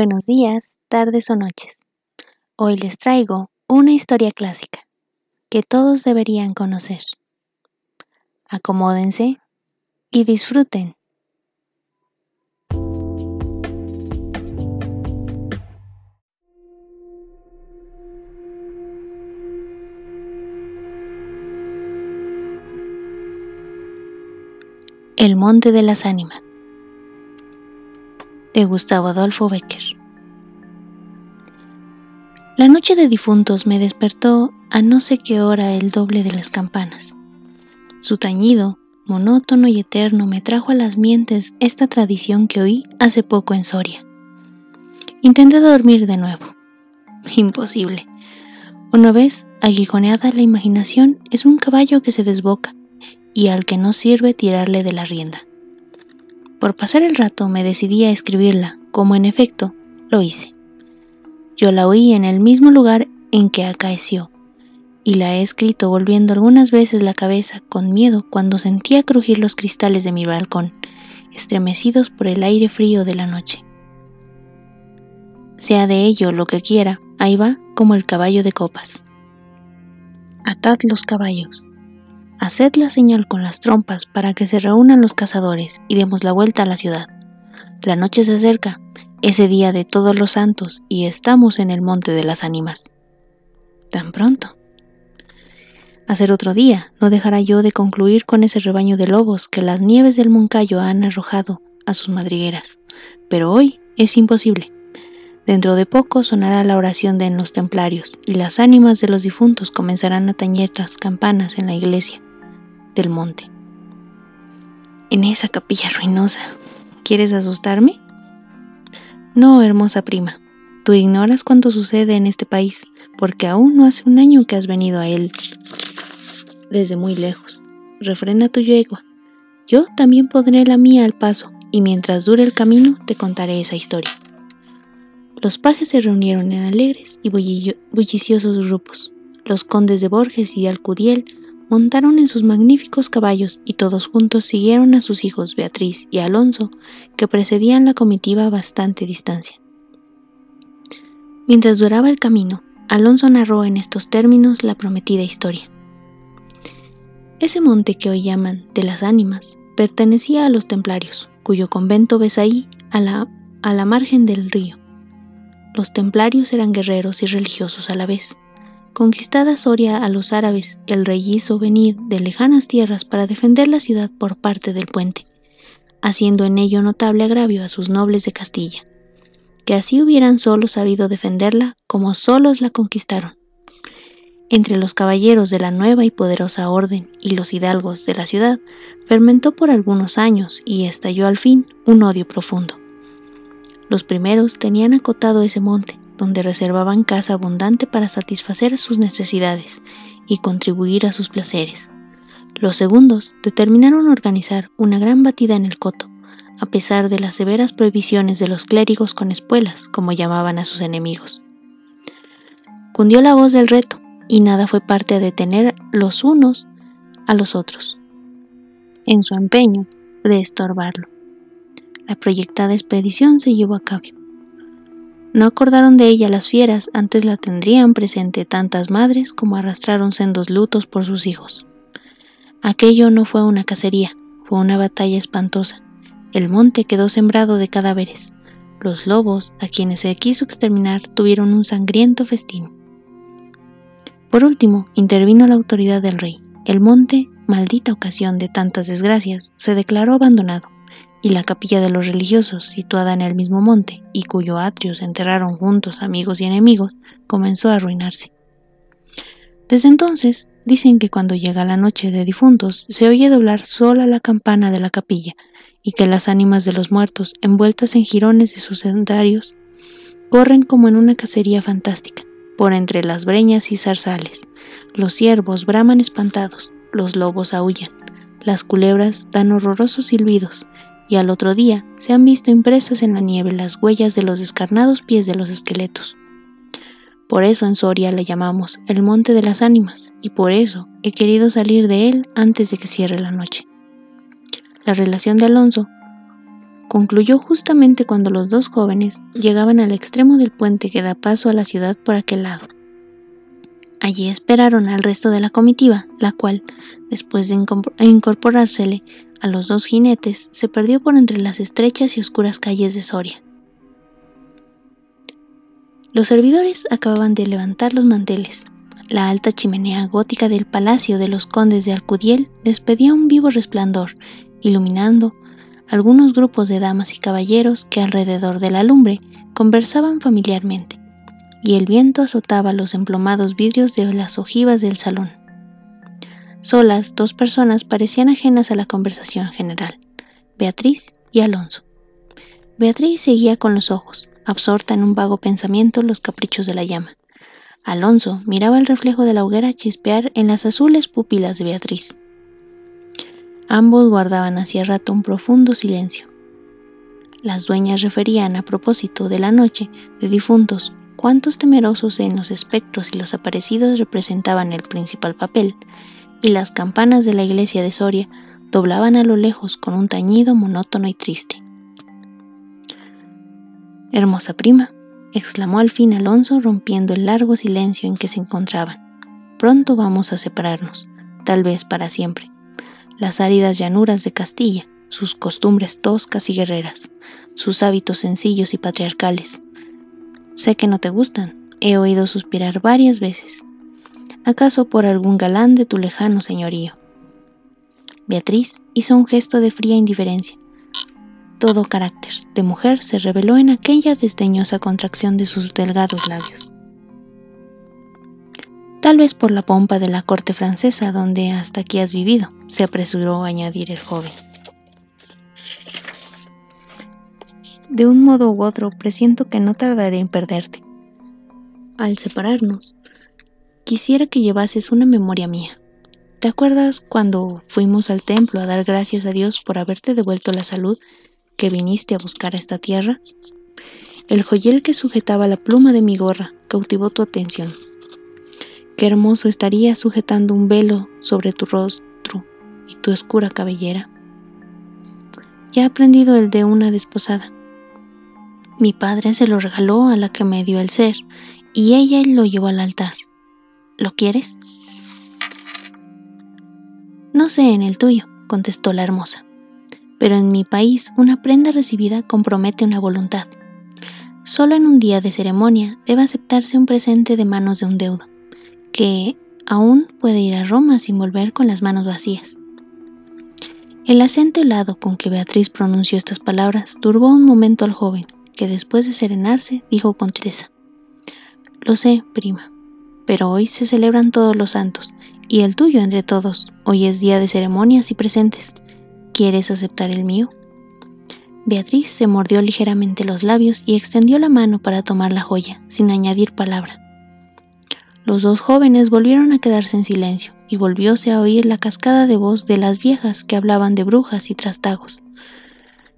Buenos días, tardes o noches. Hoy les traigo una historia clásica que todos deberían conocer. Acomódense y disfruten. El Monte de las Ánimas de Gustavo Adolfo Becker La noche de difuntos me despertó a no sé qué hora el doble de las campanas. Su tañido, monótono y eterno me trajo a las mientes esta tradición que oí hace poco en Soria. Intenté dormir de nuevo. Imposible. Una vez aguijoneada la imaginación es un caballo que se desboca y al que no sirve tirarle de la rienda. Por pasar el rato me decidí a escribirla, como en efecto lo hice. Yo la oí en el mismo lugar en que acaeció, y la he escrito volviendo algunas veces la cabeza con miedo cuando sentía crujir los cristales de mi balcón, estremecidos por el aire frío de la noche. Sea de ello lo que quiera, ahí va como el caballo de copas. Atad los caballos, Haced la señal con las trompas para que se reúnan los cazadores y demos la vuelta a la ciudad. La noche se acerca, ese día de todos los santos, y estamos en el monte de las ánimas. Tan pronto. Hacer otro día no dejará yo de concluir con ese rebaño de lobos que las nieves del Moncayo han arrojado a sus madrigueras. Pero hoy es imposible. Dentro de poco sonará la oración de los templarios y las ánimas de los difuntos comenzarán a tañer las campanas en la iglesia del monte. En esa capilla ruinosa. ¿Quieres asustarme? No, hermosa prima. Tú ignoras cuánto sucede en este país, porque aún no hace un año que has venido a él desde muy lejos. Refrena tu yegua. Yo también pondré la mía al paso, y mientras dure el camino te contaré esa historia. Los pajes se reunieron en alegres y bulliciosos grupos. Los condes de Borges y Alcudiel montaron en sus magníficos caballos y todos juntos siguieron a sus hijos Beatriz y Alonso, que precedían la comitiva a bastante distancia. Mientras duraba el camino, Alonso narró en estos términos la prometida historia. Ese monte que hoy llaman de las ánimas pertenecía a los templarios, cuyo convento ves ahí a la, a la margen del río. Los templarios eran guerreros y religiosos a la vez Conquistada Soria a los árabes, el rey hizo venir de lejanas tierras para defender la ciudad por parte del puente, haciendo en ello notable agravio a sus nobles de Castilla, que así hubieran solo sabido defenderla como solos la conquistaron. Entre los caballeros de la nueva y poderosa orden y los hidalgos de la ciudad fermentó por algunos años y estalló al fin un odio profundo. Los primeros tenían acotado ese monte, donde reservaban casa abundante para satisfacer sus necesidades y contribuir a sus placeres. Los segundos determinaron organizar una gran batida en el coto, a pesar de las severas prohibiciones de los clérigos con espuelas, como llamaban a sus enemigos. Cundió la voz del reto, y nada fue parte a detener los unos a los otros, en su empeño de estorbarlo. La proyectada expedición se llevó a cabo, no acordaron de ella las fieras, antes la tendrían presente tantas madres como arrastraron sendos lutos por sus hijos. Aquello no fue una cacería, fue una batalla espantosa. El monte quedó sembrado de cadáveres. Los lobos, a quienes se quiso exterminar, tuvieron un sangriento festín. Por último, intervino la autoridad del rey. El monte, maldita ocasión de tantas desgracias, se declaró abandonado y la capilla de los religiosos, situada en el mismo monte y cuyo atrio se enterraron juntos amigos y enemigos, comenzó a arruinarse. Desde entonces, dicen que cuando llega la noche de difuntos se oye doblar sola la campana de la capilla y que las ánimas de los muertos, envueltas en jirones de sus sendarios, corren como en una cacería fantástica, por entre las breñas y zarzales. Los ciervos braman espantados, los lobos aullan, las culebras dan horrorosos silbidos, y al otro día se han visto impresas en la nieve las huellas de los descarnados pies de los esqueletos. Por eso en Soria le llamamos el Monte de las Ánimas, y por eso he querido salir de él antes de que cierre la noche. La relación de Alonso concluyó justamente cuando los dos jóvenes llegaban al extremo del puente que da paso a la ciudad por aquel lado. Allí esperaron al resto de la comitiva, la cual, después de incorporársele a los dos jinetes, se perdió por entre las estrechas y oscuras calles de Soria. Los servidores acababan de levantar los manteles. La alta chimenea gótica del palacio de los condes de Alcudiel despedía un vivo resplandor, iluminando algunos grupos de damas y caballeros que alrededor de la lumbre conversaban familiarmente, y el viento azotaba los emplomados vidrios de las ojivas del salón. Solas, dos personas parecían ajenas a la conversación general, Beatriz y Alonso. Beatriz seguía con los ojos, absorta en un vago pensamiento los caprichos de la llama. Alonso miraba el reflejo de la hoguera chispear en las azules pupilas de Beatriz. Ambos guardaban hacía rato un profundo silencio. Las dueñas referían a propósito de la noche de difuntos cuántos temerosos en los espectros y los aparecidos representaban el principal papel, y las campanas de la iglesia de Soria doblaban a lo lejos con un tañido monótono y triste. Hermosa prima, exclamó al fin Alonso rompiendo el largo silencio en que se encontraban. Pronto vamos a separarnos, tal vez para siempre las áridas llanuras de Castilla, sus costumbres toscas y guerreras, sus hábitos sencillos y patriarcales. Sé que no te gustan, he oído suspirar varias veces. ¿Acaso por algún galán de tu lejano señorío? Beatriz hizo un gesto de fría indiferencia. Todo carácter de mujer se reveló en aquella desdeñosa contracción de sus delgados labios tal vez por la pompa de la corte francesa donde hasta aquí has vivido, se apresuró a añadir el joven. De un modo u otro presiento que no tardaré en perderte. Al separarnos, quisiera que llevases una memoria mía. ¿Te acuerdas cuando fuimos al templo a dar gracias a Dios por haberte devuelto la salud que viniste a buscar a esta tierra? El joyel que sujetaba la pluma de mi gorra cautivó tu atención Qué hermoso estaría sujetando un velo sobre tu rostro y tu oscura cabellera. Ya he aprendido el de una desposada. Mi padre se lo regaló a la que me dio el ser y ella lo llevó al altar. ¿Lo quieres? No sé en el tuyo, contestó la hermosa, pero en mi país una prenda recibida compromete una voluntad. Solo en un día de ceremonia debe aceptarse un presente de manos de un deudo que aún puede ir a Roma sin volver con las manos vacías. El acento helado con que Beatriz pronunció estas palabras turbó un momento al joven, que después de serenarse dijo con tristeza, Lo sé, prima, pero hoy se celebran todos los santos, y el tuyo entre todos. Hoy es día de ceremonias y presentes. ¿Quieres aceptar el mío? Beatriz se mordió ligeramente los labios y extendió la mano para tomar la joya, sin añadir palabra. Los dos jóvenes volvieron a quedarse en silencio y volvióse a oír la cascada de voz de las viejas que hablaban de brujas y trastagos,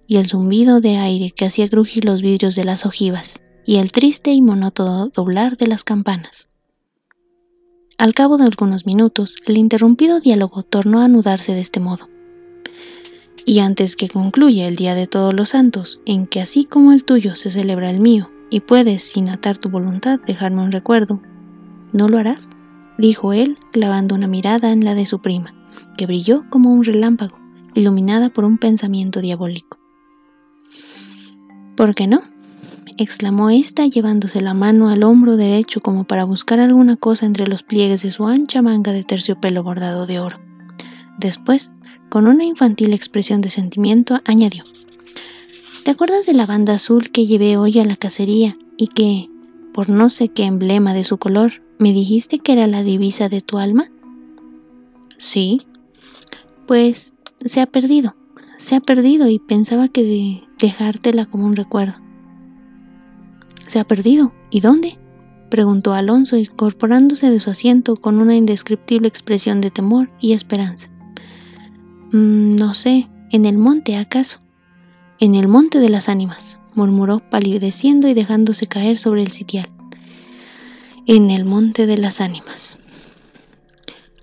y el zumbido de aire que hacía crujir los vidrios de las ojivas, y el triste y monótono doblar de las campanas. Al cabo de algunos minutos, el interrumpido diálogo tornó a anudarse de este modo. Y antes que concluya el Día de Todos los Santos, en que así como el tuyo se celebra el mío, y puedes, sin atar tu voluntad, dejarme un recuerdo, ¿No lo harás? dijo él, clavando una mirada en la de su prima, que brilló como un relámpago, iluminada por un pensamiento diabólico. ¿Por qué no? Exclamó ésta llevándose la mano al hombro derecho como para buscar alguna cosa entre los pliegues de su ancha manga de terciopelo bordado de oro. Después, con una infantil expresión de sentimiento, añadió, ¿Te acuerdas de la banda azul que llevé hoy a la cacería y que, por no sé qué emblema de su color, ¿Me dijiste que era la divisa de tu alma? Sí. Pues se ha perdido. Se ha perdido y pensaba que de dejártela como un recuerdo. ¿Se ha perdido? ¿Y dónde? preguntó Alonso, incorporándose de su asiento con una indescriptible expresión de temor y esperanza. Mm, no sé, en el monte acaso. En el monte de las ánimas, murmuró palideciendo y dejándose caer sobre el sitial en el monte de las ánimas.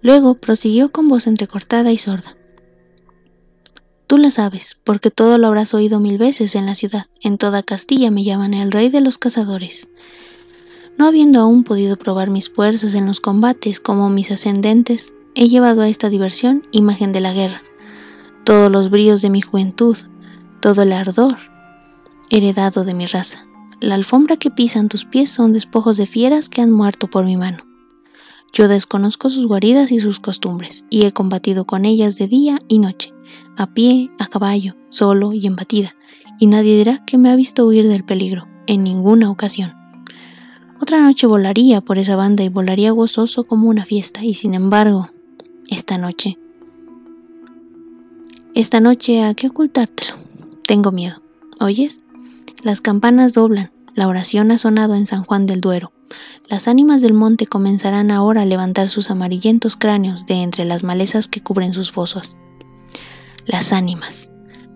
Luego prosiguió con voz entrecortada y sorda. Tú lo sabes, porque todo lo habrás oído mil veces en la ciudad. En toda Castilla me llaman el rey de los cazadores. No habiendo aún podido probar mis fuerzas en los combates como mis ascendentes, he llevado a esta diversión imagen de la guerra, todos los bríos de mi juventud, todo el ardor heredado de mi raza. La alfombra que pisan tus pies son despojos de fieras que han muerto por mi mano. Yo desconozco sus guaridas y sus costumbres, y he combatido con ellas de día y noche a pie, a caballo, solo y en batida, y nadie dirá que me ha visto huir del peligro, en ninguna ocasión. Otra noche volaría por esa banda y volaría gozoso como una fiesta, y sin embargo, esta noche... Esta noche, ¿a qué ocultártelo? Tengo miedo. ¿Oyes? Las campanas doblan, la oración ha sonado en San Juan del Duero. Las ánimas del monte comenzarán ahora a levantar sus amarillentos cráneos de entre las malezas que cubren sus fosos las ánimas,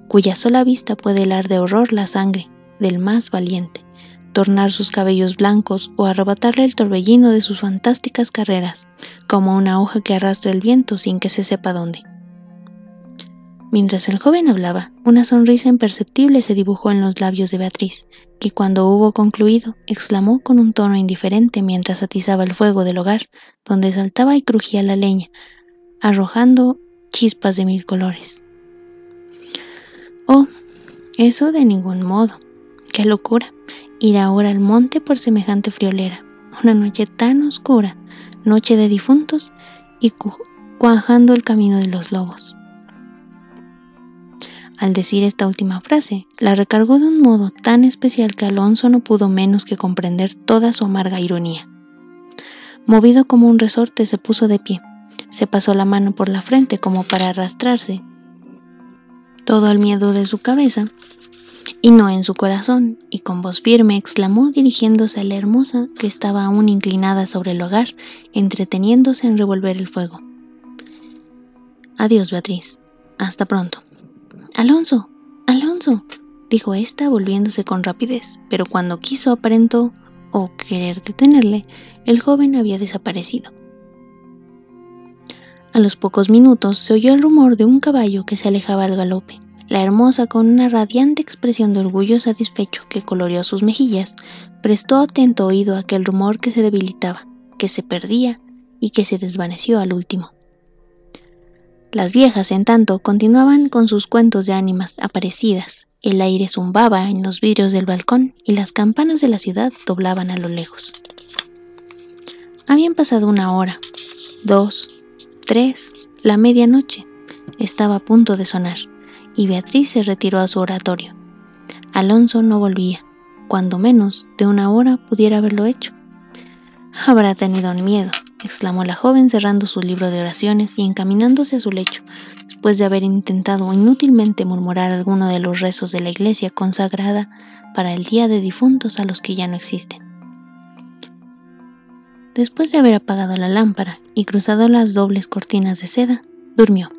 cuya sola vista puede helar de horror la sangre del más valiente, tornar sus cabellos blancos o arrebatarle el torbellino de sus fantásticas carreras, como una hoja que arrastra el viento sin que se sepa dónde. Mientras el joven hablaba, una sonrisa imperceptible se dibujó en los labios de Beatriz, que cuando hubo concluido, exclamó con un tono indiferente mientras atizaba el fuego del hogar, donde saltaba y crujía la leña, arrojando chispas de mil colores. Oh, eso de ningún modo. Qué locura. Ir ahora al monte por semejante friolera. Una noche tan oscura, noche de difuntos y cuajando el camino de los lobos. Al decir esta última frase, la recargó de un modo tan especial que Alonso no pudo menos que comprender toda su amarga ironía. Movido como un resorte, se puso de pie, se pasó la mano por la frente como para arrastrarse todo el miedo de su cabeza y no en su corazón, y con voz firme exclamó dirigiéndose a la hermosa que estaba aún inclinada sobre el hogar, entreteniéndose en revolver el fuego. Adiós, Beatriz. Hasta pronto. Alonso, Alonso, dijo ésta volviéndose con rapidez, pero cuando quiso aparentó o querer detenerle, el joven había desaparecido. A los pocos minutos se oyó el rumor de un caballo que se alejaba al galope. La hermosa, con una radiante expresión de orgullo satisfecho que coloreó sus mejillas, prestó atento oído a aquel rumor que se debilitaba, que se perdía y que se desvaneció al último. Las viejas, en tanto, continuaban con sus cuentos de ánimas aparecidas. El aire zumbaba en los vidrios del balcón y las campanas de la ciudad doblaban a lo lejos. Habían pasado una hora, dos, Tres, la medianoche, estaba a punto de sonar, y Beatriz se retiró a su oratorio. Alonso no volvía, cuando menos de una hora pudiera haberlo hecho. Habrá tenido miedo, exclamó la joven cerrando su libro de oraciones y encaminándose a su lecho, después de haber intentado inútilmente murmurar alguno de los rezos de la iglesia consagrada para el día de difuntos a los que ya no existen. Después de haber apagado la lámpara y cruzado las dobles cortinas de seda, durmió.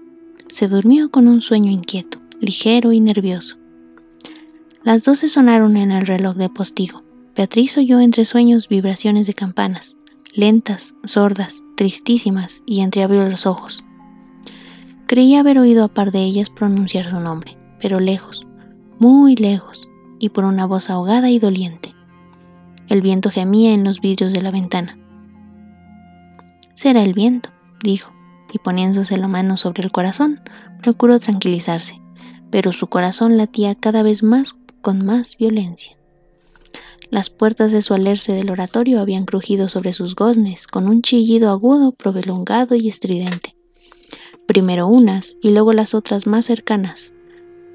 Se durmió con un sueño inquieto, ligero y nervioso. Las doce sonaron en el reloj de postigo. Beatriz oyó entre sueños vibraciones de campanas, lentas, sordas, tristísimas, y entreabrió los ojos. Creía haber oído a par de ellas pronunciar su nombre, pero lejos, muy lejos, y por una voz ahogada y doliente. El viento gemía en los vidrios de la ventana. Será el viento, dijo, y poniéndose la mano sobre el corazón, procuró tranquilizarse, pero su corazón latía cada vez más con más violencia. Las puertas de su alerce del oratorio habían crujido sobre sus goznes con un chillido agudo, prolongado y estridente. Primero unas y luego las otras más cercanas.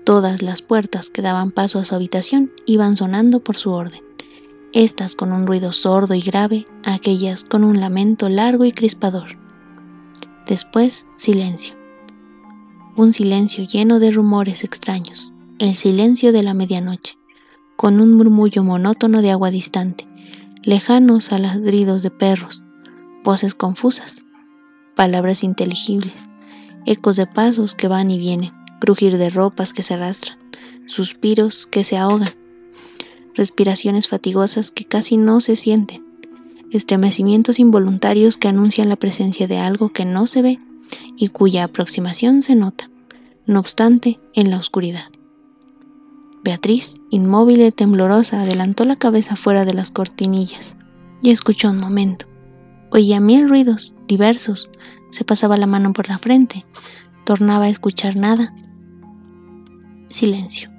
Todas las puertas que daban paso a su habitación iban sonando por su orden estas con un ruido sordo y grave, aquellas con un lamento largo y crispador. Después, silencio. Un silencio lleno de rumores extraños, el silencio de la medianoche, con un murmullo monótono de agua distante, lejanos a ladridos de perros, voces confusas, palabras inteligibles, ecos de pasos que van y vienen, crujir de ropas que se arrastran, suspiros que se ahogan, respiraciones fatigosas que casi no se sienten, estremecimientos involuntarios que anuncian la presencia de algo que no se ve y cuya aproximación se nota, no obstante, en la oscuridad. Beatriz, inmóvil y temblorosa, adelantó la cabeza fuera de las cortinillas y escuchó un momento. Oía mil ruidos, diversos. Se pasaba la mano por la frente. Tornaba a escuchar nada. Silencio.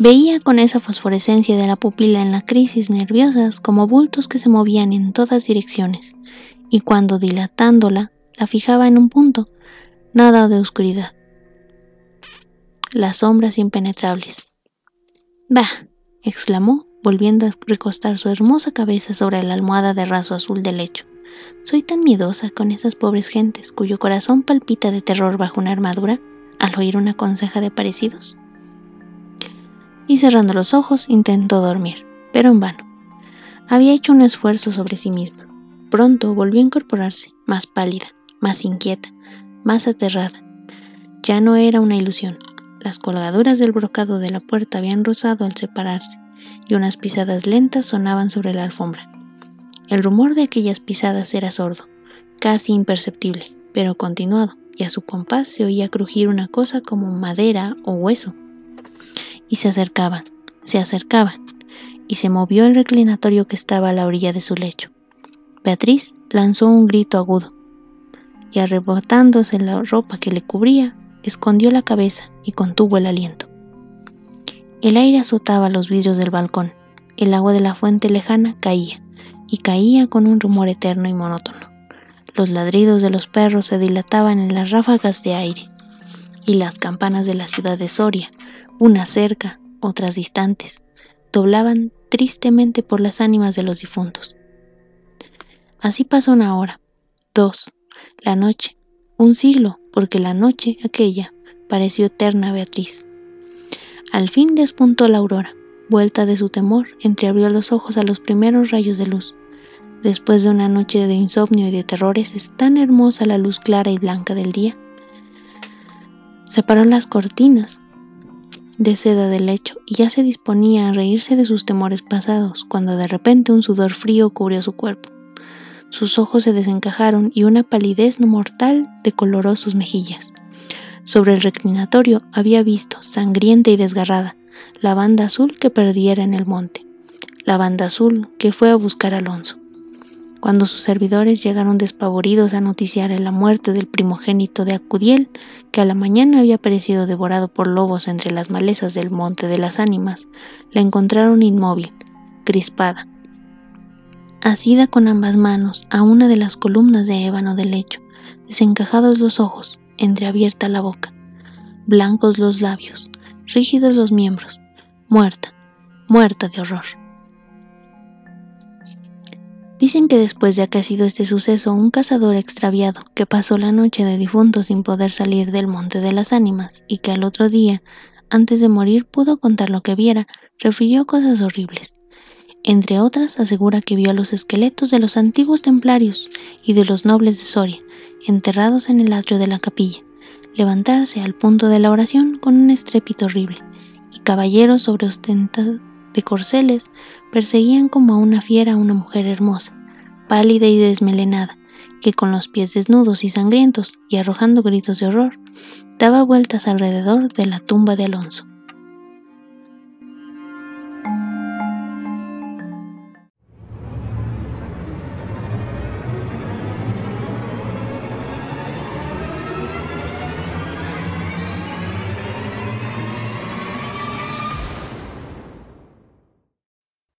Veía con esa fosforescencia de la pupila en la crisis nerviosas como bultos que se movían en todas direcciones, y cuando dilatándola la fijaba en un punto, nada de oscuridad. Las sombras impenetrables. Bah, exclamó, volviendo a recostar su hermosa cabeza sobre la almohada de raso azul del lecho. Soy tan miedosa con esas pobres gentes cuyo corazón palpita de terror bajo una armadura al oír una conseja de parecidos y cerrando los ojos intentó dormir, pero en vano. Había hecho un esfuerzo sobre sí misma. Pronto volvió a incorporarse, más pálida, más inquieta, más aterrada. Ya no era una ilusión. Las colgaduras del brocado de la puerta habían rozado al separarse, y unas pisadas lentas sonaban sobre la alfombra. El rumor de aquellas pisadas era sordo, casi imperceptible, pero continuado, y a su compás se oía crujir una cosa como madera o hueso y se acercaban, se acercaban, y se movió el reclinatorio que estaba a la orilla de su lecho. Beatriz lanzó un grito agudo, y arrebotándose la ropa que le cubría, escondió la cabeza y contuvo el aliento. El aire azotaba los vidrios del balcón, el agua de la fuente lejana caía, y caía con un rumor eterno y monótono. Los ladridos de los perros se dilataban en las ráfagas de aire, y las campanas de la ciudad de Soria unas cerca, otras distantes, doblaban tristemente por las ánimas de los difuntos. Así pasó una hora, dos, la noche, un siglo, porque la noche aquella pareció eterna Beatriz. Al fin despuntó la aurora, vuelta de su temor, entreabrió los ojos a los primeros rayos de luz. Después de una noche de insomnio y de terrores, es tan hermosa la luz clara y blanca del día. Separó las cortinas, de seda del lecho y ya se disponía a reírse de sus temores pasados cuando de repente un sudor frío cubrió su cuerpo. Sus ojos se desencajaron y una palidez no mortal decoloró sus mejillas. Sobre el reclinatorio había visto, sangrienta y desgarrada, la banda azul que perdiera en el monte, la banda azul que fue a buscar a Alonso. Cuando sus servidores llegaron despavoridos a noticiar la muerte del primogénito de Acudiel, que a la mañana había perecido devorado por lobos entre las malezas del monte de las ánimas, la encontraron inmóvil, crispada, asida con ambas manos a una de las columnas de ébano del lecho, desencajados los ojos, entreabierta la boca, blancos los labios, rígidos los miembros, muerta, muerta de horror. Dicen que después de acaecido este suceso, un cazador extraviado, que pasó la noche de difunto sin poder salir del monte de las ánimas, y que al otro día, antes de morir, pudo contar lo que viera, refirió cosas horribles. Entre otras, asegura que vio los esqueletos de los antiguos templarios y de los nobles de Soria, enterrados en el atrio de la capilla, levantarse al punto de la oración con un estrépito horrible, y caballeros sobre ostentados corceles perseguían como a una fiera a una mujer hermosa, pálida y desmelenada, que con los pies desnudos y sangrientos y arrojando gritos de horror, daba vueltas alrededor de la tumba de Alonso.